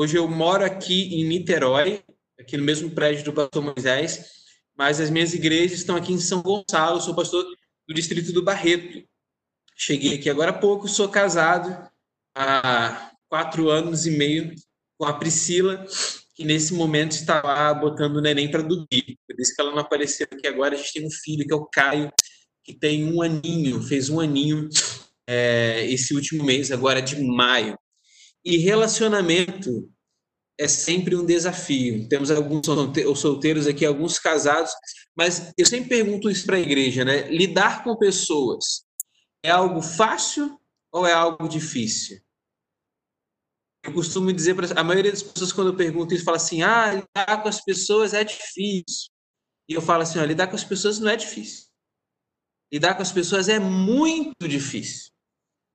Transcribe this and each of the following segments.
Hoje eu moro aqui em Niterói, aqui no mesmo prédio do pastor Moisés, mas as minhas igrejas estão aqui em São Gonçalo, sou pastor do distrito do Barreto. Cheguei aqui agora há pouco, sou casado há quatro anos e meio com a Priscila, que nesse momento está lá botando o neném para dormir. Por isso que ela não apareceu aqui agora. A gente tem um filho que é o Caio, que tem um aninho, fez um aninho é, esse último mês, agora de maio. E relacionamento é sempre um desafio. Temos alguns solteiros aqui, alguns casados, mas eu sempre pergunto isso para a igreja, né? Lidar com pessoas é algo fácil ou é algo difícil? Eu costumo dizer para a maioria das pessoas quando eu pergunto isso fala assim: "Ah, lidar com as pessoas é difícil". E eu falo assim: "Ó, lidar com as pessoas não é difícil. Lidar com as pessoas é muito difícil.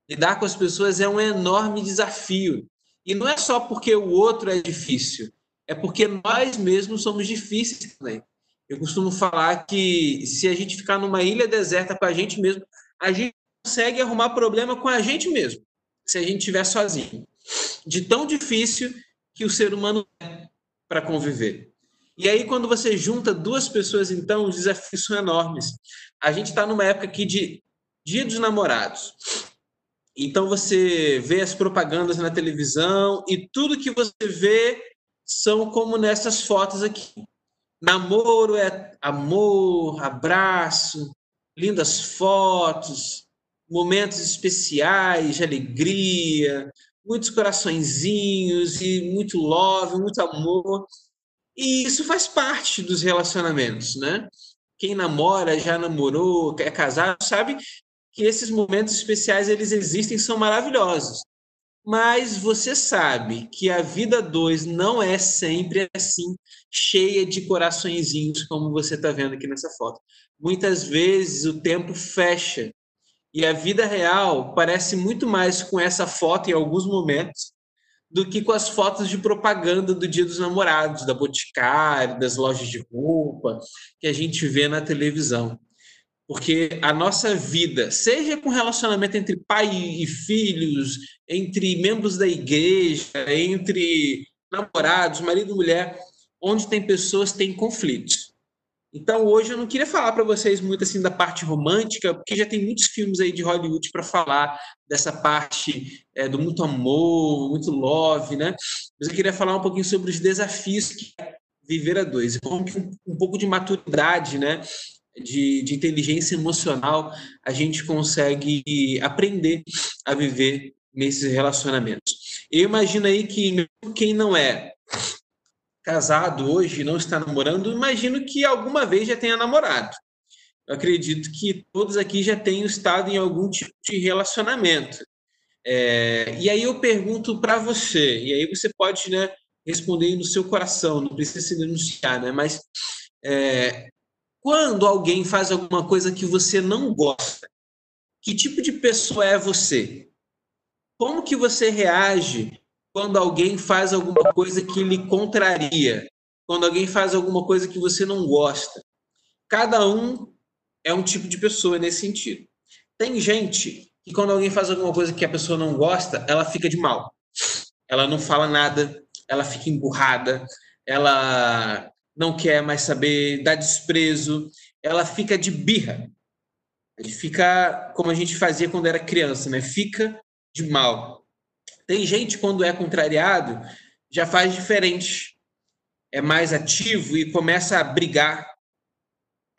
Lidar com as pessoas é um enorme desafio. E não é só porque o outro é difícil, é porque nós mesmos somos difíceis também. Eu costumo falar que se a gente ficar numa ilha deserta com a gente mesmo, a gente consegue arrumar problema com a gente mesmo, se a gente estiver sozinho. De tão difícil que o ser humano é para conviver. E aí, quando você junta duas pessoas, então, os desafios são enormes. A gente está numa época aqui de Dia dos Namorados. Então você vê as propagandas na televisão e tudo que você vê são como nessas fotos aqui. Namoro é amor, abraço, lindas fotos, momentos especiais de alegria, muitos coraçõezinhos e muito love, muito amor. E isso faz parte dos relacionamentos, né? Quem namora, já namorou, é casado, sabe que esses momentos especiais eles existem, são maravilhosos. Mas você sabe que a vida dois não é sempre assim, cheia de coraçõezinhos, como você está vendo aqui nessa foto. Muitas vezes o tempo fecha e a vida real parece muito mais com essa foto em alguns momentos do que com as fotos de propaganda do Dia dos Namorados, da Boticário, das lojas de roupa que a gente vê na televisão. Porque a nossa vida, seja com relacionamento entre pai e filhos, entre membros da igreja, entre namorados, marido e mulher, onde tem pessoas, tem conflitos. Então, hoje eu não queria falar para vocês muito assim da parte romântica, porque já tem muitos filmes aí de Hollywood para falar dessa parte é, do muito amor, muito love, né? Mas eu queria falar um pouquinho sobre os desafios que é viver a dois, um, um pouco de maturidade, né? De, de inteligência emocional, a gente consegue aprender a viver nesses relacionamentos. Eu imagino aí que quem não é casado hoje, não está namorando, imagino que alguma vez já tenha namorado. Eu acredito que todos aqui já tenham estado em algum tipo de relacionamento. É, e aí eu pergunto para você, e aí você pode né, responder no seu coração, não precisa se denunciar, né? Mas é, quando alguém faz alguma coisa que você não gosta, que tipo de pessoa é você? Como que você reage quando alguém faz alguma coisa que lhe contraria? Quando alguém faz alguma coisa que você não gosta? Cada um é um tipo de pessoa nesse sentido. Tem gente que quando alguém faz alguma coisa que a pessoa não gosta, ela fica de mal. Ela não fala nada, ela fica emburrada, ela não quer mais saber, dá desprezo, ela fica de birra. Fica como a gente fazia quando era criança, né? Fica de mal. Tem gente quando é contrariado já faz diferente. É mais ativo e começa a brigar,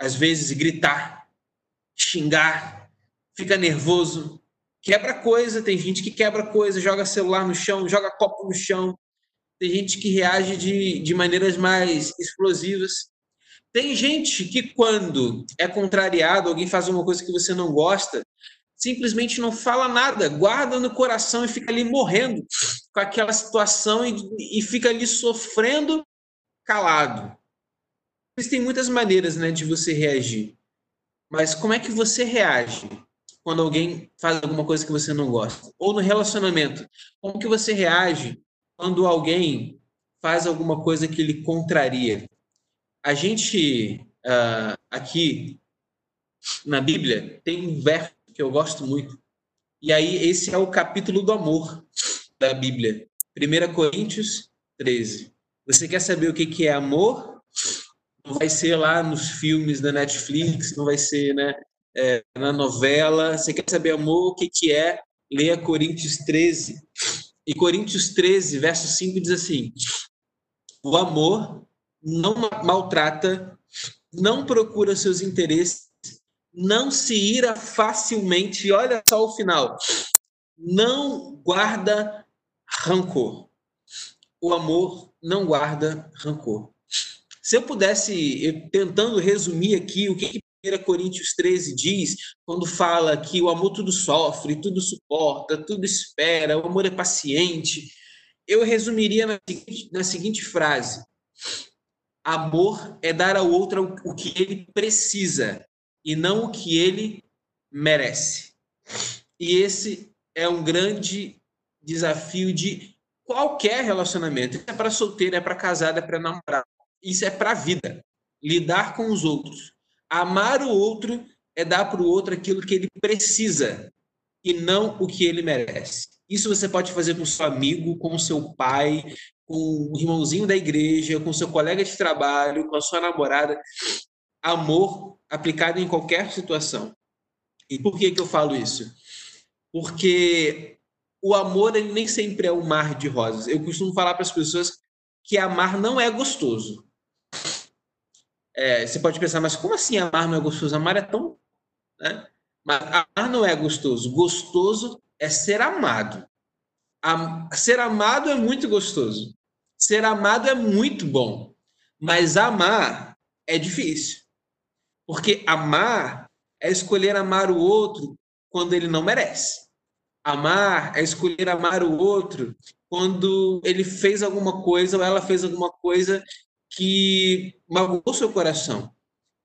às vezes gritar, xingar, fica nervoso, quebra coisa, tem gente que quebra coisa, joga celular no chão, joga copo no chão, tem gente que reage de, de maneiras mais explosivas. Tem gente que, quando é contrariado, alguém faz uma coisa que você não gosta, simplesmente não fala nada, guarda no coração e fica ali morrendo com aquela situação e, e fica ali sofrendo calado. Existem muitas maneiras né, de você reagir. Mas como é que você reage quando alguém faz alguma coisa que você não gosta? Ou no relacionamento, como que você reage quando alguém faz alguma coisa que lhe contraria? A gente uh, aqui na Bíblia tem um verso que eu gosto muito. E aí esse é o capítulo do amor da Bíblia. 1 Coríntios 13. Você quer saber o que, é amor? Não vai ser lá nos filmes da Netflix, não vai ser né, é, na novela. Você quer saber amor? O que é? Leia Coríntios 13. E Coríntios 13, verso 5 diz assim: O amor não maltrata, não procura seus interesses, não se ira facilmente. E olha só o final: não guarda rancor. O amor não guarda rancor. Se eu pudesse, eu, tentando resumir aqui o que, que 1 Coríntios 13 diz, quando fala que o amor tudo sofre, tudo suporta, tudo espera, o amor é paciente, eu resumiria na seguinte, na seguinte frase: amor é dar ao outro o que ele precisa e não o que ele merece. E esse é um grande desafio de qualquer relacionamento. Isso é para solteiro, é para casado, é para namorado. Isso é para a vida. Lidar com os outros. Amar o outro é dar para o outro aquilo que ele precisa e não o que ele merece. Isso você pode fazer com seu amigo, com seu pai, com o irmãozinho da igreja, com seu colega de trabalho, com a sua namorada. Amor aplicado em qualquer situação. E por que, que eu falo isso? Porque o amor ele nem sempre é um mar de rosas. Eu costumo falar para as pessoas que amar não é gostoso. É, você pode pensar, mas como assim amar não é gostoso? Amar é tão. Né? Mas amar não é gostoso. Gostoso é ser amado. Am... Ser amado é muito gostoso. Ser amado é muito bom. Mas amar é difícil. Porque amar é escolher amar o outro quando ele não merece. Amar é escolher amar o outro quando ele fez alguma coisa ou ela fez alguma coisa que magoou seu coração.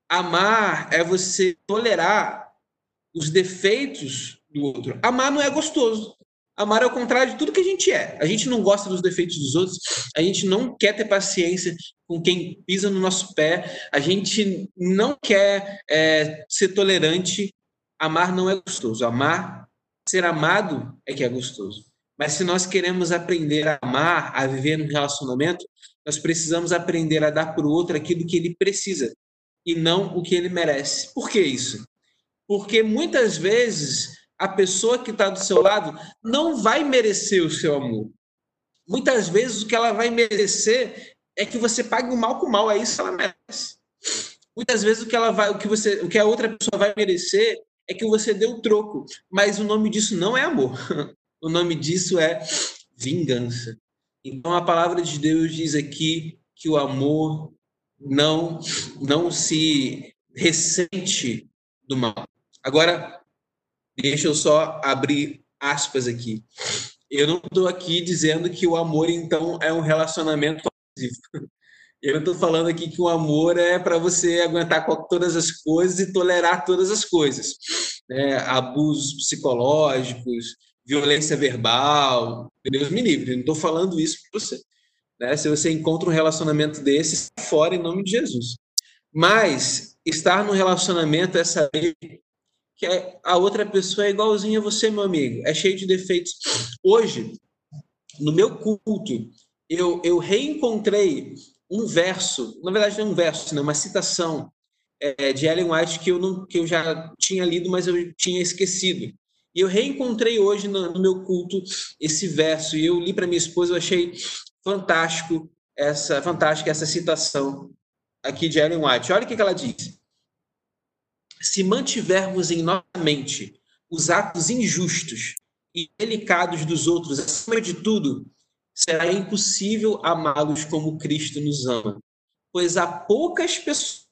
Amar é você tolerar os defeitos do outro. Amar não é gostoso. Amar é o contrário de tudo que a gente é. A gente não gosta dos defeitos dos outros, a gente não quer ter paciência com quem pisa no nosso pé, a gente não quer é, ser tolerante. Amar não é gostoso. Amar Ser amado é que é gostoso. Mas se nós queremos aprender a amar, a viver num relacionamento, nós precisamos aprender a dar para o outro aquilo que ele precisa e não o que ele merece. Por que isso? Porque muitas vezes a pessoa que está do seu lado não vai merecer o seu amor. Muitas vezes o que ela vai merecer é que você pague o mal com o mal, é isso que ela merece. Muitas vezes o que ela vai, o que você, o que a outra pessoa vai merecer é que você deu troco. Mas o nome disso não é amor. O nome disso é vingança. Então a palavra de Deus diz aqui que o amor não não se ressente do mal. Agora, deixa eu só abrir aspas aqui. Eu não estou aqui dizendo que o amor, então, é um relacionamento abusivo. Eu estou falando aqui que o amor é para você aguentar todas as coisas e tolerar todas as coisas. Né? Abusos psicológicos, violência verbal, Deus me livre, não estou falando isso para você. Né? Se você encontra um relacionamento desse, fora em nome de Jesus. Mas estar num relacionamento é saber que a outra pessoa é igualzinha a você, meu amigo, é cheio de defeitos. Hoje, no meu culto, eu, eu reencontrei um verso, na verdade não é um verso, não, uma citação é, de Ellen White que eu, não, que eu já tinha lido, mas eu tinha esquecido. E eu reencontrei hoje no, no meu culto esse verso e eu li para minha esposa, eu achei fantástico essa fantástica essa citação aqui de Ellen White. Olha o que, ela diz. Se mantivermos em nossa mente os atos injustos e delicados dos outros, acima de tudo, será impossível amá-los como Cristo nos ama, pois há poucas pessoas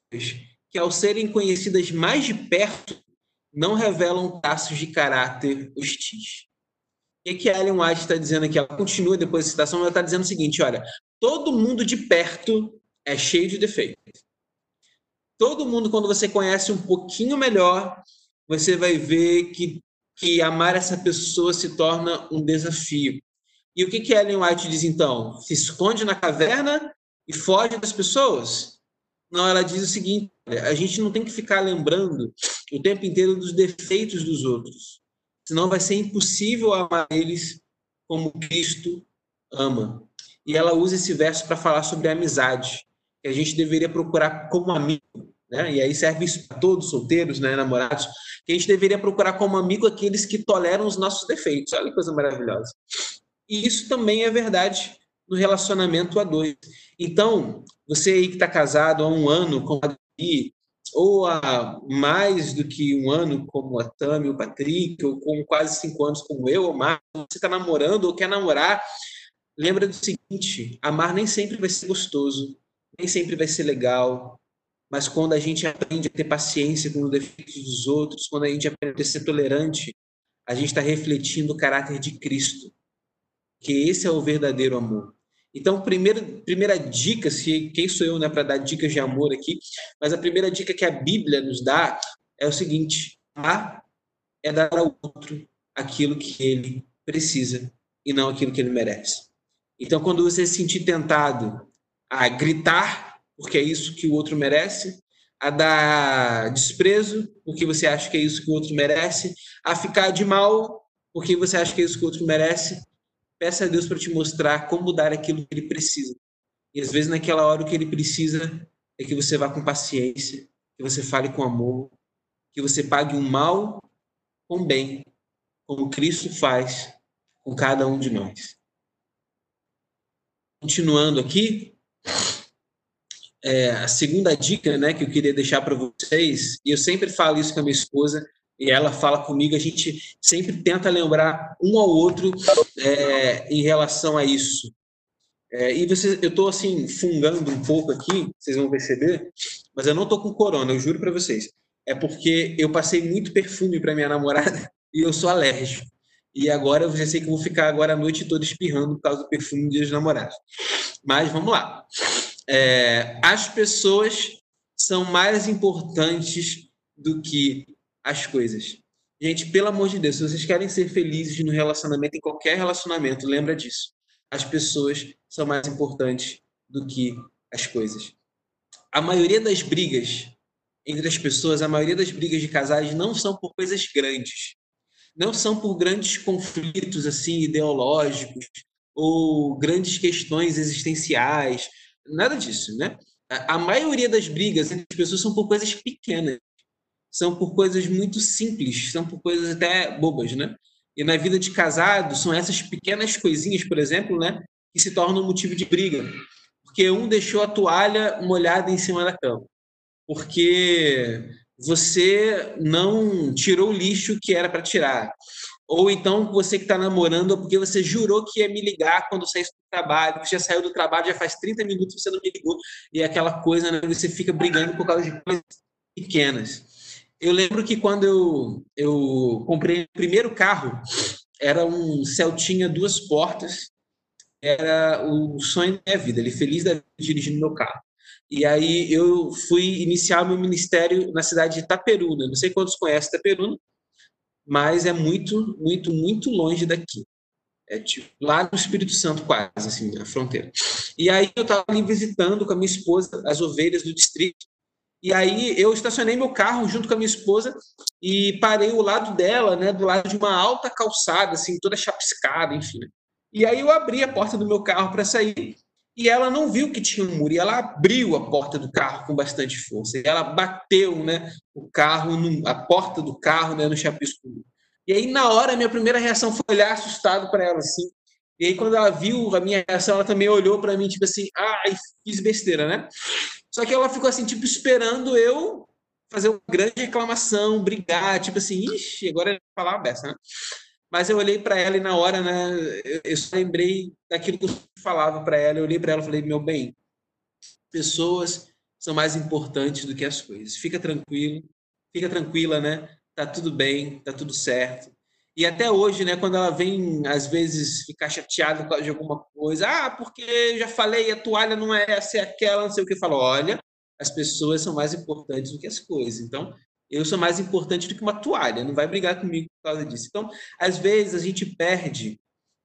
que, ao serem conhecidas mais de perto, não revelam traços de caráter hostis. O que, a Ellen White está dizendo aqui? Ela continua depois da citação, ela está dizendo o seguinte: olha, todo mundo de perto é cheio de defeitos. Todo mundo, quando você conhece um pouquinho melhor, você vai ver que, que amar essa pessoa se torna um desafio. E o que, que Ellen White diz então? Se esconde na caverna e foge das pessoas? Não, ela diz o seguinte: a gente não tem que ficar lembrando o tempo inteiro dos defeitos dos outros, senão vai ser impossível amar eles como Cristo ama. E ela usa esse verso para falar sobre a amizade, que a gente deveria procurar como amigo, né? E aí serve isso para todos solteiros, né, namorados, que a gente deveria procurar como amigo aqueles que toleram os nossos defeitos. Olha que coisa maravilhosa. E isso também é verdade no relacionamento a dois. Então, você aí que está casado há um ano com a Gabi, ou há mais do que um ano como a Tami, o Patrick, ou com quase cinco anos como eu, ou mais, você está namorando ou quer namorar, lembra do seguinte, amar nem sempre vai ser gostoso, nem sempre vai ser legal, mas quando a gente aprende a ter paciência com os defeitos dos outros, quando a gente aprende a ser tolerante, a gente está refletindo o caráter de Cristo, que esse é o verdadeiro amor. Então, primeira, primeira dica, se quem sou eu né, para dar dicas de amor aqui, mas a primeira dica que a Bíblia nos dá é o seguinte: amar é dar ao outro aquilo que ele precisa e não aquilo que ele merece. Então, quando você se sentir tentado a gritar, porque é isso que o outro merece, a dar desprezo, porque você acha que é isso que o outro merece, a ficar de mal, porque você acha que é isso que o outro merece, Peça a Deus para te mostrar como dar aquilo que ele precisa. E às vezes, naquela hora, o que ele precisa é que você vá com paciência, que você fale com amor, que você pague um mal com bem, como Cristo faz com cada um de nós. Continuando aqui, é, a segunda dica né, que eu queria deixar para vocês, e eu sempre falo isso com a minha esposa, e ela fala comigo, a gente sempre tenta lembrar um ao outro é, em relação a isso. É, e você, eu estou assim, fungando um pouco aqui, vocês vão perceber, mas eu não estou com corona, eu juro para vocês. É porque eu passei muito perfume para minha namorada e eu sou alérgico. E agora eu já sei que vou ficar agora a noite toda espirrando por causa do perfume dos namorados. Mas vamos lá. É, as pessoas são mais importantes do que as coisas. Gente, pelo amor de Deus, se vocês querem ser felizes no relacionamento, em qualquer relacionamento, lembra disso. As pessoas são mais importantes do que as coisas. A maioria das brigas entre as pessoas, a maioria das brigas de casais não são por coisas grandes. Não são por grandes conflitos assim ideológicos ou grandes questões existenciais, nada disso, né? A maioria das brigas entre as pessoas são por coisas pequenas são por coisas muito simples, são por coisas até bobas, né? E na vida de casado, são essas pequenas coisinhas, por exemplo, né, que se tornam motivo de briga. Porque um deixou a toalha molhada em cima da cama. Porque você não tirou o lixo que era para tirar. Ou então você que está namorando, porque você jurou que ia me ligar quando saísse do trabalho, você já saiu do trabalho, já faz 30 minutos você não me ligou, e é aquela coisa, né, você fica brigando por causa de coisas pequenas. Eu lembro que quando eu, eu comprei o primeiro carro, era um Celtinha duas portas, era o sonho da minha vida, ele feliz da vida dirigindo meu carro. E aí eu fui iniciar meu ministério na cidade de Itaperuna. Não sei quantos conhecem Itaperuna, mas é muito, muito, muito longe daqui. É tipo, lá no Espírito Santo, quase, assim, a fronteira. E aí eu estava ali visitando com a minha esposa as ovelhas do distrito. E aí eu estacionei meu carro junto com a minha esposa e parei o lado dela, né, do lado de uma alta calçada, assim, toda chapiscada, enfim. E aí eu abri a porta do meu carro para sair e ela não viu que tinha um muro, e ela abriu a porta do carro com bastante força. E ela bateu, né, o carro, no, a porta do carro, né, no chapisco. E aí na hora minha primeira reação foi olhar assustado para ela assim. E aí quando ela viu a minha reação, ela também olhou para mim tipo assim, ai, fiz besteira, né? Só que ela ficou assim, tipo, esperando eu fazer uma grande reclamação, brigar, tipo assim, ixi, agora é falar uma beça, né? Mas eu olhei para ela e na hora, né, eu só lembrei daquilo que eu falava para ela. Eu olhei para ela e falei: meu bem, pessoas são mais importantes do que as coisas. Fica tranquilo, fica tranquila, né? Tá tudo bem, tá tudo certo. E até hoje, né, quando ela vem, às vezes, ficar chateada de alguma coisa, ah, porque já falei, a toalha não é essa, é aquela, não sei o que, eu falo, olha, as pessoas são mais importantes do que as coisas. Então, eu sou mais importante do que uma toalha, não vai brigar comigo por causa disso. Então, às vezes, a gente perde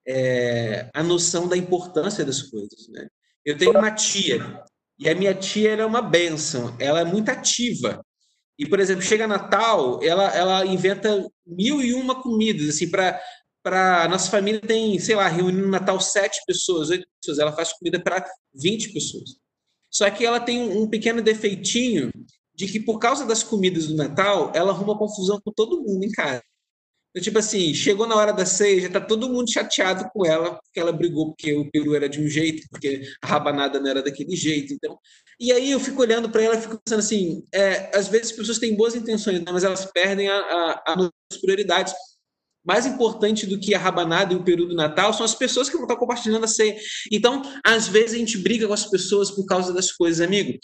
é, a noção da importância das coisas, né? Eu tenho uma tia, e a minha tia é uma benção, ela é muito ativa. E, por exemplo, chega Natal, ela, ela inventa mil e uma comidas, assim, para para nossa família tem, sei lá, reunindo no Natal sete pessoas, oito pessoas, ela faz comida para 20 pessoas. Só que ela tem um pequeno defeitinho de que por causa das comidas do Natal, ela arruma confusão com todo mundo em casa. Então, tipo assim, chegou na hora da ceia, já tá todo mundo chateado com ela, porque ela brigou porque o peru era de um jeito, porque a rabanada não era daquele jeito. Então, e aí eu fico olhando para ela e fico pensando assim, é, às vezes as pessoas têm boas intenções, né, mas elas perdem a, a, as prioridades. Mais importante do que a rabanada e o peru do Natal são as pessoas que vão estar compartilhando a ceia. Então, às vezes a gente briga com as pessoas por causa das coisas, amigo.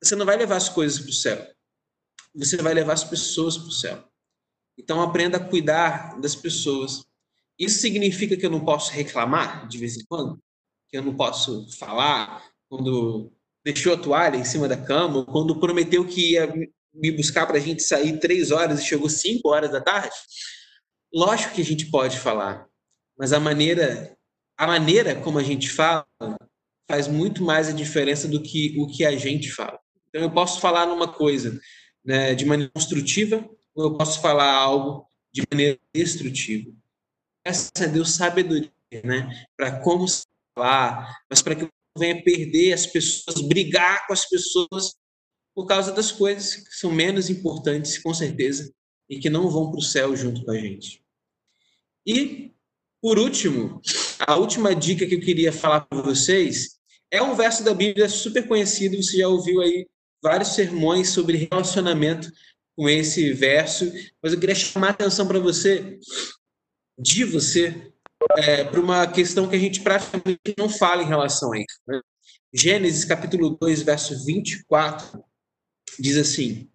Você não vai levar as coisas para o céu. Você vai levar as pessoas para o céu. Então aprenda a cuidar das pessoas. Isso significa que eu não posso reclamar de vez em quando? Que eu não posso falar quando deixou a toalha em cima da cama, ou quando prometeu que ia me buscar para a gente sair três horas e chegou cinco horas da tarde? Lógico que a gente pode falar, mas a maneira, a maneira como a gente fala faz muito mais a diferença do que o que a gente fala. Então eu posso falar numa coisa né, de maneira construtiva, ou eu posso falar algo de maneira destrutiva. Essa é Deus sabedoria, né? Para como falar, mas para que não venha perder as pessoas, brigar com as pessoas por causa das coisas que são menos importantes, com certeza, e que não vão para o céu junto com a gente. E, por último, a última dica que eu queria falar para vocês é um verso da Bíblia super conhecido, você já ouviu aí vários sermões sobre relacionamento com esse verso, mas eu queria chamar a atenção para você, de você, é, para uma questão que a gente praticamente não fala em relação a isso. Né? Gênesis capítulo 2, verso 24, diz assim: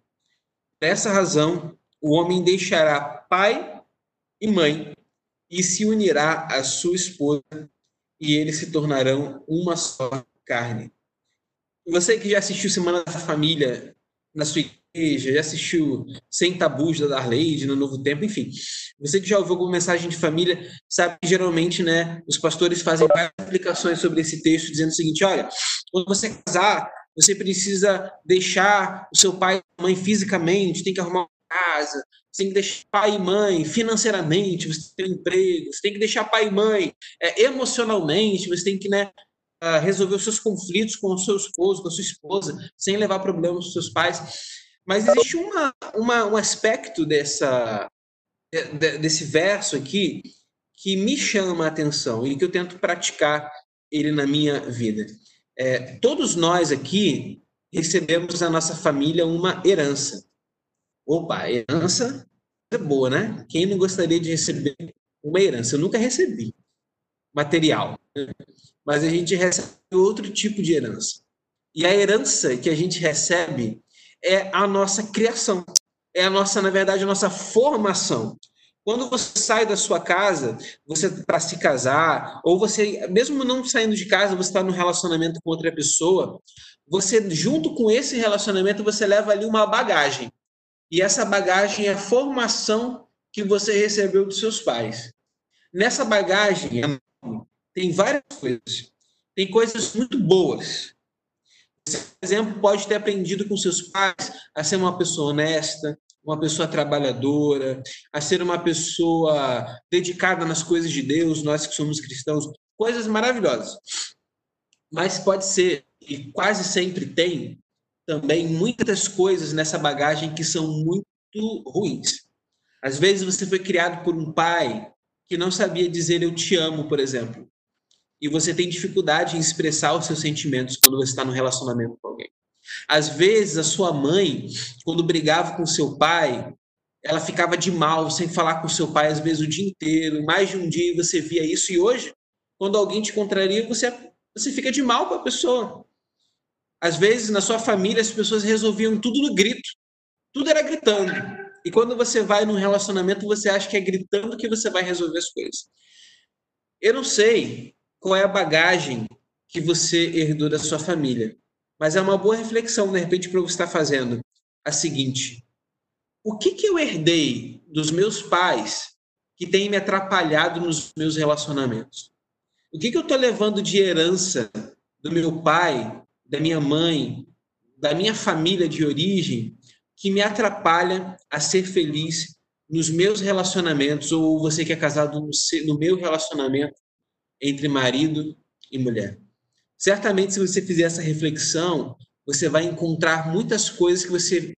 Por essa razão, o homem deixará pai e mãe e se unirá à sua esposa, e eles se tornarão uma só carne. Você que já assistiu Semana da Família na sua já assistiu Sem Tabus da Darleide no Novo Tempo, enfim. Você que já ouviu alguma mensagem de família, sabe que geralmente, né, os pastores fazem várias explicações sobre esse texto, dizendo o seguinte: olha, quando você casar, você precisa deixar o seu pai e mãe fisicamente, tem que arrumar uma casa, você tem que deixar pai e mãe financeiramente, você tem um emprego, você tem que deixar pai e mãe é, emocionalmente, você tem que, né, resolver os seus conflitos com o seu esposo, com a sua esposa, sem levar problemas para os seus pais. Mas existe uma, uma, um aspecto dessa, desse verso aqui que me chama a atenção e que eu tento praticar ele na minha vida. É, todos nós aqui recebemos na nossa família uma herança. Opa, herança é boa, né? Quem não gostaria de receber uma herança? Eu nunca recebi material, né? mas a gente recebe outro tipo de herança. E a herança que a gente recebe é a nossa criação, é a nossa, na verdade, a nossa formação. Quando você sai da sua casa, você para se casar, ou você, mesmo não saindo de casa, você está num relacionamento com outra pessoa, você, junto com esse relacionamento, você leva ali uma bagagem. E essa bagagem é a formação que você recebeu dos seus pais. Nessa bagagem tem várias coisas. Tem coisas muito boas, exemplo, pode ter aprendido com seus pais a ser uma pessoa honesta, uma pessoa trabalhadora, a ser uma pessoa dedicada nas coisas de Deus, nós que somos cristãos, coisas maravilhosas. Mas pode ser, e quase sempre tem, também muitas coisas nessa bagagem que são muito ruins. Às vezes você foi criado por um pai que não sabia dizer eu te amo, por exemplo e você tem dificuldade em expressar os seus sentimentos quando você está no relacionamento com alguém. Às vezes, a sua mãe, quando brigava com seu pai, ela ficava de mal, sem falar com seu pai, às vezes, o dia inteiro. Mais de um dia você via isso. E hoje, quando alguém te contraria, você, você fica de mal com a pessoa. Às vezes, na sua família, as pessoas resolviam tudo no grito. Tudo era gritando. E quando você vai num relacionamento, você acha que é gritando que você vai resolver as coisas. Eu não sei qual é a bagagem que você herdou da sua família, mas é uma boa reflexão, de repente, para você estar fazendo. A seguinte: o que, que eu herdei dos meus pais que tem me atrapalhado nos meus relacionamentos? O que, que eu estou levando de herança do meu pai, da minha mãe, da minha família de origem, que me atrapalha a ser feliz nos meus relacionamentos, ou você que é casado no, no meu relacionamento entre marido e mulher. Certamente, se você fizer essa reflexão, você vai encontrar muitas coisas que você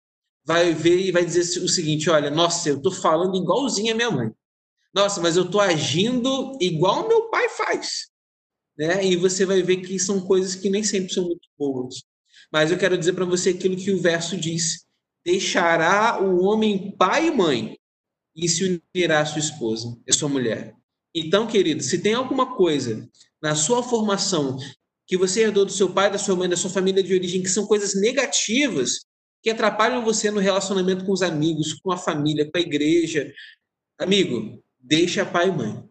vai ver e vai dizer o seguinte: olha, nossa, eu estou falando igualzinho a minha mãe. Nossa, mas eu estou agindo igual meu pai faz. Né? E você vai ver que são coisas que nem sempre são muito boas. Mas eu quero dizer para você aquilo que o verso diz: deixará o homem pai e mãe e se unirá à sua esposa, a sua mulher. Então, querido, se tem alguma coisa na sua formação que você herdou do seu pai, da sua mãe, da sua família de origem, que são coisas negativas, que atrapalham você no relacionamento com os amigos, com a família, com a igreja. Amigo, deixa pai e mãe.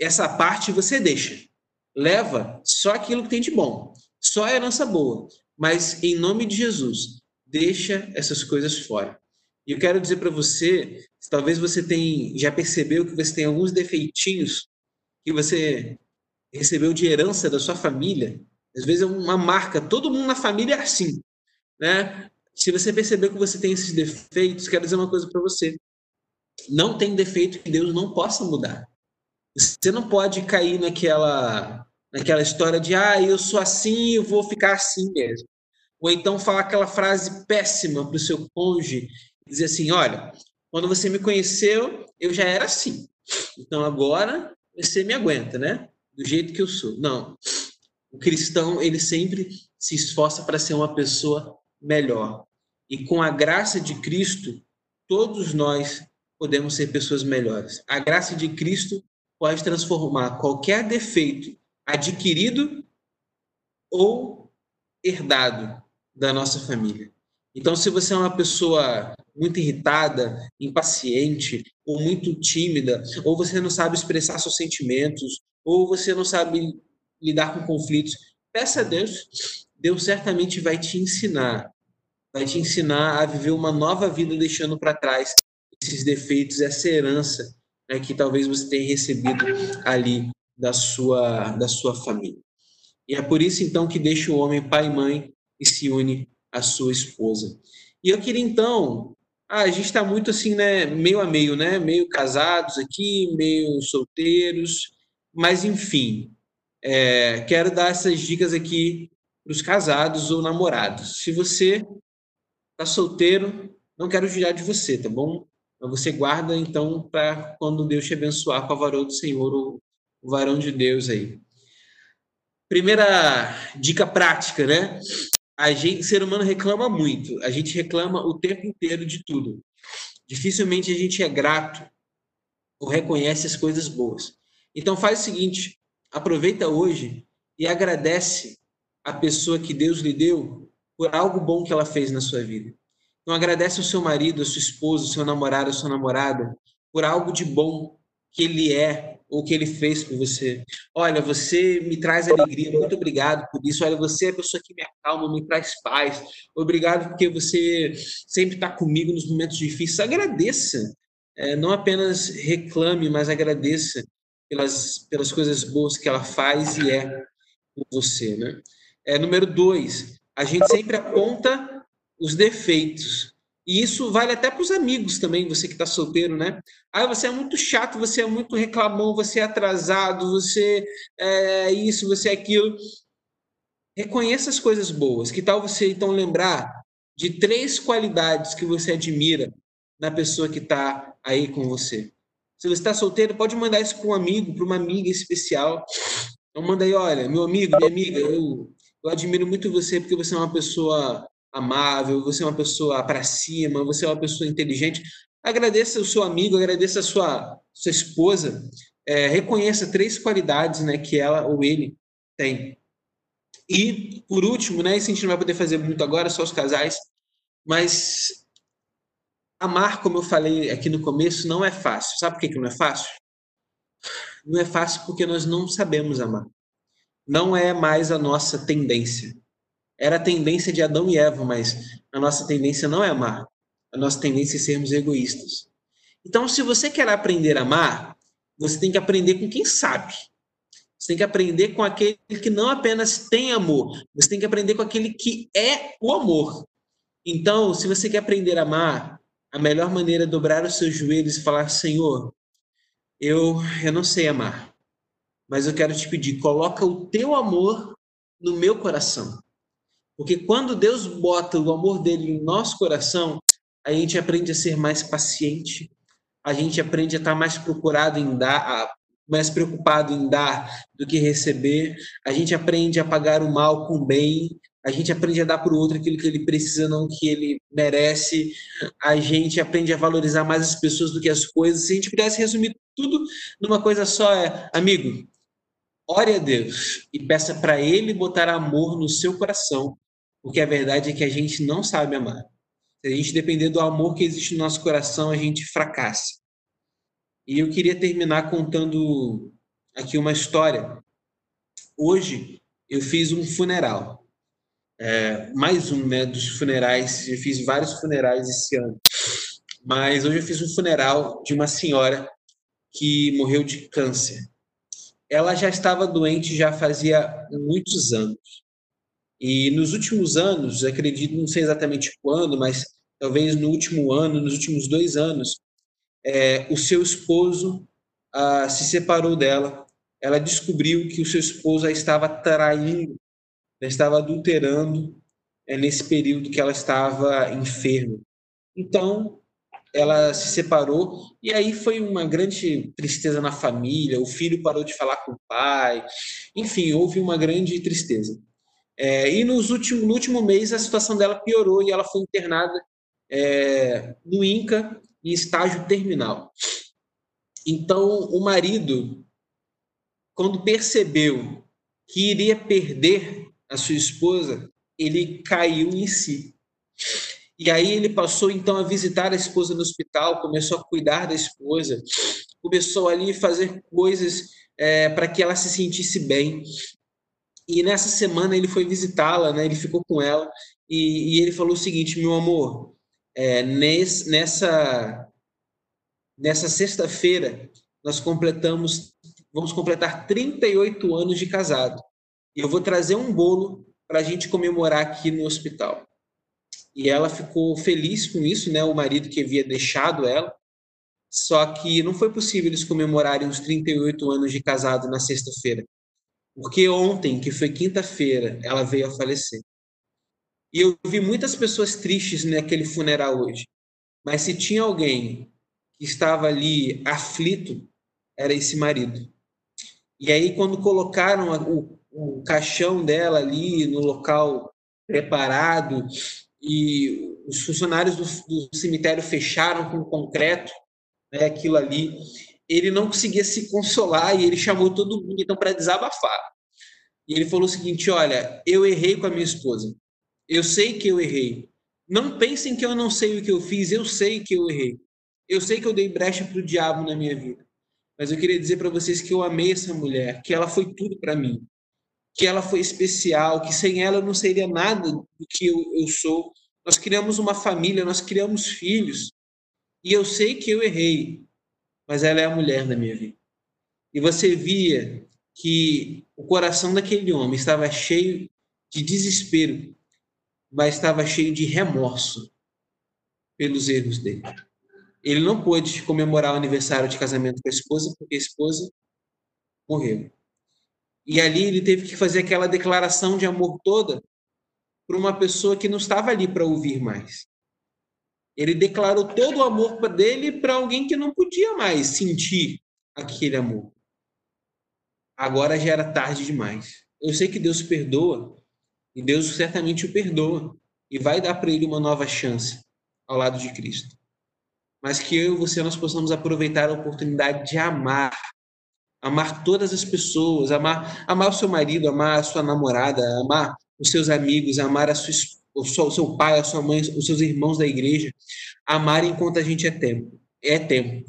Essa parte você deixa. Leva só aquilo que tem de bom, só a herança boa. Mas, em nome de Jesus, deixa essas coisas fora. E eu quero dizer para você, talvez você tenha, já percebeu que você tem alguns defeitinhos que você recebeu de herança da sua família. Às vezes é uma marca, todo mundo na família é assim, né? Se você perceber que você tem esses defeitos, quero dizer uma coisa para você. Não tem defeito que Deus não possa mudar. Você não pode cair naquela naquela história de ah, eu sou assim, eu vou ficar assim mesmo. Ou então falar aquela frase péssima para o seu cônjuge, dizer assim, olha, quando você me conheceu, eu já era assim. Então agora você me aguenta, né? Do jeito que eu sou. Não. O cristão, ele sempre se esforça para ser uma pessoa melhor. E com a graça de Cristo, todos nós podemos ser pessoas melhores. A graça de Cristo pode transformar qualquer defeito adquirido ou herdado da nossa família. Então, se você é uma pessoa muito irritada, impaciente, ou muito tímida, ou você não sabe expressar seus sentimentos, ou você não sabe lidar com conflitos, peça a Deus. Deus certamente vai te ensinar vai te ensinar a viver uma nova vida deixando para trás esses defeitos, essa herança né, que talvez você tenha recebido ali da sua, da sua família. E é por isso, então, que deixa o homem pai e mãe e se une à sua esposa. E eu queria, então, ah, a gente está muito assim, né, meio a meio, né, meio casados aqui, meio solteiros, mas enfim, é, quero dar essas dicas aqui para os casados ou namorados. Se você Tá solteiro, não quero jurar de você, tá bom? Mas você guarda, então, para quando Deus te abençoar com a varoa do Senhor, o varão de Deus aí. Primeira dica prática, né? A gente, ser humano reclama muito. A gente reclama o tempo inteiro de tudo. Dificilmente a gente é grato ou reconhece as coisas boas. Então faz o seguinte, aproveita hoje e agradece a pessoa que Deus lhe deu por algo bom que ela fez na sua vida. Então agradece ao seu marido, à sua esposa, ao seu namorado, à sua namorada, por algo de bom que ele é ou que ele fez por você. Olha, você me traz alegria, muito obrigado por isso. Olha, você é a pessoa que me acalma, me traz paz. Obrigado porque você sempre está comigo nos momentos difíceis. Agradeça. É, não apenas reclame, mas agradeça pelas, pelas coisas boas que ela faz e é por você. Né? É, número dois, a gente sempre aponta os defeitos. E isso vale até para os amigos também, você que está solteiro, né? Ah, você é muito chato, você é muito reclamão, você é atrasado, você é isso, você é aquilo. Reconheça as coisas boas. Que tal você então lembrar de três qualidades que você admira na pessoa que está aí com você? Se você está solteiro, pode mandar isso para um amigo, para uma amiga especial. Então manda aí, olha, meu amigo, minha amiga, eu eu admiro muito você porque você é uma pessoa amável, você é uma pessoa para cima, você é uma pessoa inteligente. Agradeça o seu amigo, agradeça a sua, sua esposa. É, reconheça três qualidades né, que ela ou ele tem. E, por último, né, isso a gente não vai poder fazer muito agora, só os casais, mas amar, como eu falei aqui no começo, não é fácil. Sabe por que, que não é fácil? Não é fácil porque nós não sabemos amar. Não é mais a nossa tendência. Era a tendência de Adão e Eva, mas a nossa tendência não é amar. A nossa tendência é sermos egoístas. Então, se você quer aprender a amar, você tem que aprender com quem sabe. Você tem que aprender com aquele que não apenas tem amor, você tem que aprender com aquele que é o amor. Então, se você quer aprender a amar, a melhor maneira é dobrar os seus joelhos e falar: Senhor, eu, eu não sei amar, mas eu quero te pedir, coloca o teu amor no meu coração. Porque quando Deus bota o amor dele em nosso coração, a gente aprende a ser mais paciente, a gente aprende a estar mais procurado em dar, mais preocupado em dar do que receber, a gente aprende a pagar o mal com o bem, a gente aprende a dar para o outro aquilo que ele precisa, não que ele merece, a gente aprende a valorizar mais as pessoas do que as coisas. Se a gente pudesse resumir tudo numa coisa só, é, amigo, ore a Deus e peça para Ele botar amor no seu coração, porque a verdade é que a gente não sabe amar. Se a gente depender do amor que existe no nosso coração, a gente fracassa. E eu queria terminar contando aqui uma história. Hoje eu fiz um funeral é, mais um né, dos funerais. Eu fiz vários funerais esse ano, mas hoje eu fiz um funeral de uma senhora que morreu de câncer. Ela já estava doente já fazia muitos anos. E nos últimos anos, acredito, não sei exatamente quando, mas talvez no último ano, nos últimos dois anos, é, o seu esposo ah, se separou dela. Ela descobriu que o seu esposo a estava traindo ela estava adulterando é, nesse período que ela estava enferma. Então, ela se separou e aí foi uma grande tristeza na família. O filho parou de falar com o pai. Enfim, houve uma grande tristeza. É, e nos últimos, no último mês a situação dela piorou e ela foi internada é, no INCA em estágio terminal. Então o marido, quando percebeu que iria perder a sua esposa, ele caiu em si. E aí ele passou então a visitar a esposa no hospital, começou a cuidar da esposa, começou ali a fazer coisas é, para que ela se sentisse bem. E nessa semana ele foi visitá-la, né? Ele ficou com ela e, e ele falou o seguinte, meu amor, é, nesse, nessa nessa sexta-feira nós completamos, vamos completar 38 anos de casado eu vou trazer um bolo para a gente comemorar aqui no hospital. E ela ficou feliz com isso, né? O marido que havia deixado ela. Só que não foi possível eles comemorarem os 38 anos de casado na sexta-feira. Porque ontem, que foi quinta-feira, ela veio a falecer. E eu vi muitas pessoas tristes naquele funeral hoje. Mas se tinha alguém que estava ali aflito, era esse marido. E aí, quando colocaram o o caixão dela ali no local preparado e os funcionários do, do cemitério fecharam com concreto né, aquilo ali. Ele não conseguia se consolar e ele chamou todo mundo então para desabafar. E ele falou o seguinte: Olha, eu errei com a minha esposa. Eu sei que eu errei. Não pensem que eu não sei o que eu fiz, eu sei que eu errei. Eu sei que eu dei brecha para o diabo na minha vida. Mas eu queria dizer para vocês que eu amei essa mulher, que ela foi tudo para mim que ela foi especial, que sem ela eu não seria nada do que eu, eu sou. Nós criamos uma família, nós criamos filhos. E eu sei que eu errei, mas ela é a mulher da minha vida. E você via que o coração daquele homem estava cheio de desespero, mas estava cheio de remorso pelos erros dele. Ele não pôde comemorar o aniversário de casamento com a esposa, porque a esposa morreu. E ali ele teve que fazer aquela declaração de amor toda para uma pessoa que não estava ali para ouvir mais. Ele declarou todo o amor dele para alguém que não podia mais sentir aquele amor. Agora já era tarde demais. Eu sei que Deus perdoa, e Deus certamente o perdoa, e vai dar para ele uma nova chance ao lado de Cristo. Mas que eu e você nós possamos aproveitar a oportunidade de amar amar todas as pessoas, amar, amar o seu marido, amar a sua namorada, amar os seus amigos, amar a sua, o, seu, o seu pai, a sua mãe, os seus irmãos da igreja, amar enquanto a gente é tempo. É tempo,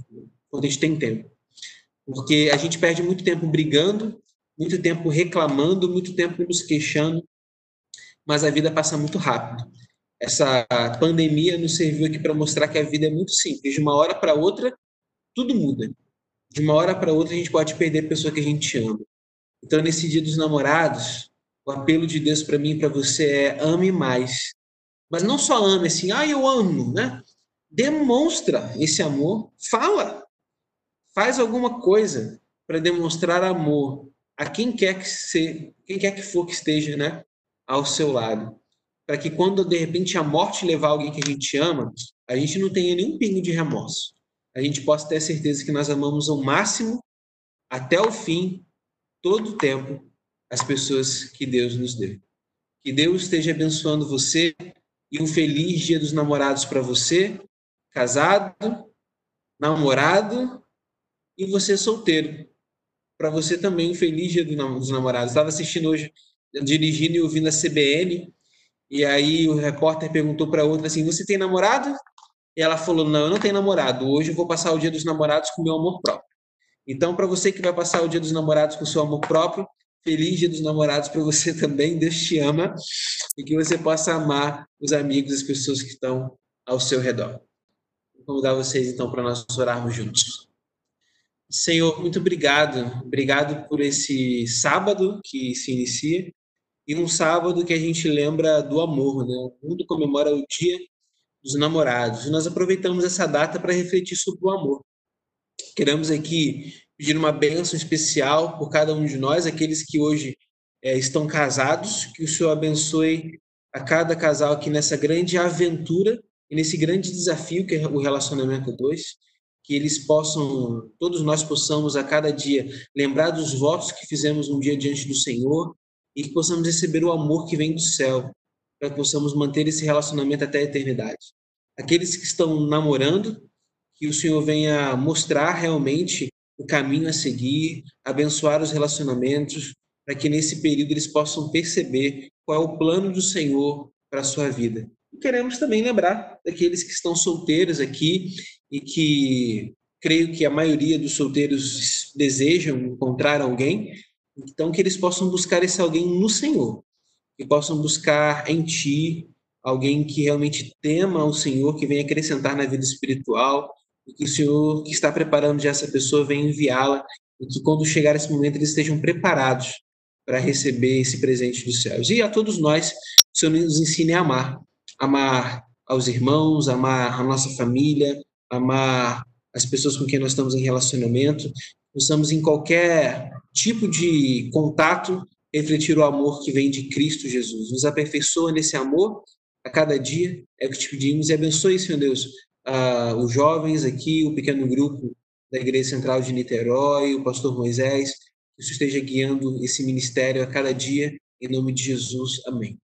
quando a gente tem tempo. Porque a gente perde muito tempo brigando, muito tempo reclamando, muito tempo nos queixando, mas a vida passa muito rápido. Essa pandemia nos serviu aqui para mostrar que a vida é muito simples. De uma hora para outra, tudo muda. De uma hora para outra, a gente pode perder a pessoa que a gente ama. Então, nesse dia dos namorados, o apelo de Deus para mim e para você é ame mais. Mas não só ame assim, ah, eu amo, né? Demonstra esse amor, fala. Faz alguma coisa para demonstrar amor a quem quer que se, quem quer que for que esteja, né, ao seu lado, para que quando de repente a morte levar alguém que a gente ama, a gente não tenha nenhum pingo de remorso. A gente possa ter certeza que nós amamos ao máximo até o fim, todo o tempo, as pessoas que Deus nos deu. Que Deus esteja abençoando você e um feliz Dia dos Namorados para você, casado, namorado e você solteiro. Para você também um feliz Dia dos Namorados. Estava assistindo hoje, dirigindo e ouvindo a CBN, e aí o repórter perguntou para outra assim: Você tem namorado? E ela falou: Não, eu não tenho namorado. Hoje eu vou passar o Dia dos Namorados com meu amor próprio. Então, para você que vai passar o Dia dos Namorados com seu amor próprio, Feliz Dia dos Namorados para você também. Deus te ama e que você possa amar os amigos, as pessoas que estão ao seu redor. Vou convidar vocês então para nós orarmos juntos. Senhor, muito obrigado. Obrigado por esse sábado que se inicia e um sábado que a gente lembra do amor, né? O mundo comemora o Dia dos Namorados e nós aproveitamos essa data para refletir sobre o amor. Queremos aqui pedir uma bênção especial por cada um de nós, aqueles que hoje é, estão casados, que o Senhor abençoe a cada casal aqui nessa grande aventura e nesse grande desafio que é o relacionamento dois, que eles possam, todos nós possamos a cada dia lembrar dos votos que fizemos um dia diante do Senhor e que possamos receber o amor que vem do céu, para que possamos manter esse relacionamento até a eternidade. Aqueles que estão namorando, que o Senhor venha mostrar realmente o caminho a seguir, abençoar os relacionamentos, para que nesse período eles possam perceber qual é o plano do Senhor para a sua vida. E queremos também lembrar daqueles que estão solteiros aqui e que creio que a maioria dos solteiros desejam encontrar alguém, então que eles possam buscar esse alguém no Senhor, que possam buscar em ti alguém que realmente tema o Senhor, que venha acrescentar na vida espiritual, e que o Senhor que está preparando já essa pessoa venha enviá-la e que quando chegar esse momento eles estejam preparados para receber esse presente dos céus. E a todos nós, o Senhor nos ensine a amar, amar aos irmãos, amar a nossa família, amar as pessoas com quem nós estamos em relacionamento, possamos em qualquer tipo de contato refletir o amor que vem de Cristo Jesus. Nos aperfeiçoa nesse amor a cada dia, é o que te pedimos, e abençoe, Senhor Deus, uh, os jovens aqui, o pequeno grupo da Igreja Central de Niterói, o pastor Moisés, que isso esteja guiando esse ministério a cada dia, em nome de Jesus. Amém.